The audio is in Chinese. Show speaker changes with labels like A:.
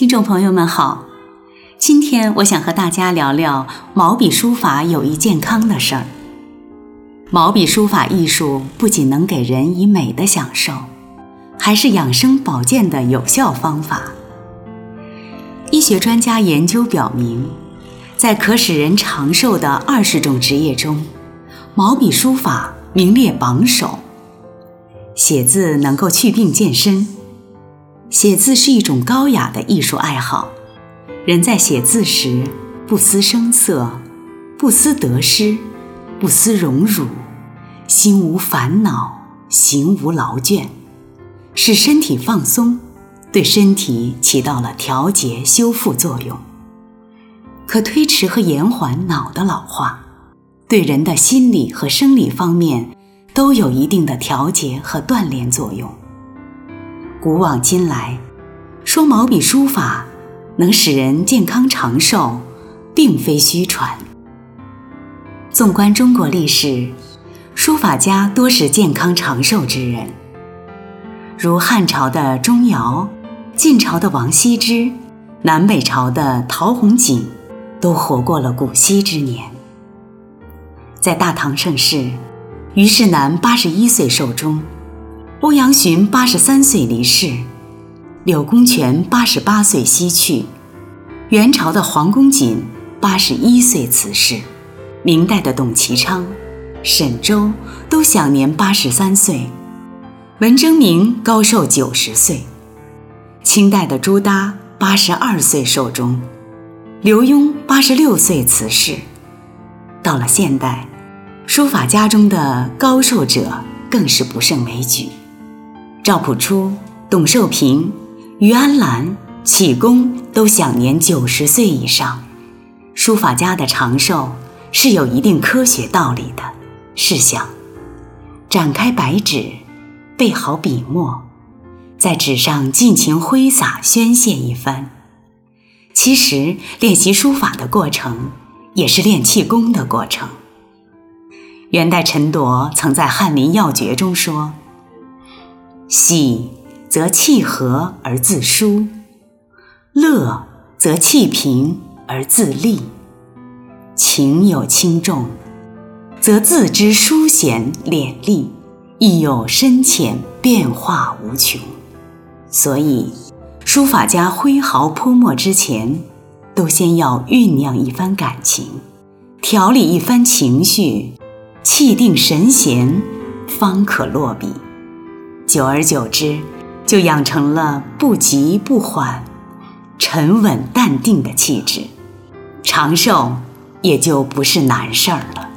A: 听众朋友们好，今天我想和大家聊聊毛笔书法有益健康的事儿。毛笔书法艺术不仅能给人以美的享受，还是养生保健的有效方法。医学专家研究表明，在可使人长寿的二十种职业中，毛笔书法名列榜首。写字能够祛病健身。写字是一种高雅的艺术爱好，人在写字时不思声色，不思得失，不思荣辱，心无烦恼，行无劳倦，使身体放松，对身体起到了调节修复作用，可推迟和延缓脑的老化，对人的心理和生理方面都有一定的调节和锻炼作用。古往今来，说毛笔书法能使人健康长寿，并非虚传。纵观中国历史，书法家多是健康长寿之人，如汉朝的钟繇、晋朝的王羲之、南北朝的陶弘景，都活过了古稀之年。在大唐盛世，虞世南八十一岁寿终。欧阳询八十三岁离世，柳公权八十八岁西去，元朝的黄公瑾八十一岁辞世，明代的董其昌、沈周都享年八十三岁，文征明高寿九十岁，清代的朱耷八十二岁寿终，刘墉八十六岁辞世。到了现代，书法家中的高寿者更是不胜枚举。赵朴初、董寿平、于安澜、启功都享年九十岁以上。书法家的长寿是有一定科学道理的。试想，展开白纸，备好笔墨，在纸上尽情挥洒宣泄一番。其实，练习书法的过程，也是练气功的过程。元代陈铎曾在《翰林要诀》中说。喜则气和而自舒，乐则气平而自立。情有轻重，则自知疏闲敛丽，亦有深浅变化无穷。所以，书法家挥毫泼墨之前，都先要酝酿一番感情，调理一番情绪，气定神闲，方可落笔。久而久之，就养成了不急不缓、沉稳淡定的气质，长寿也就不是难事儿了。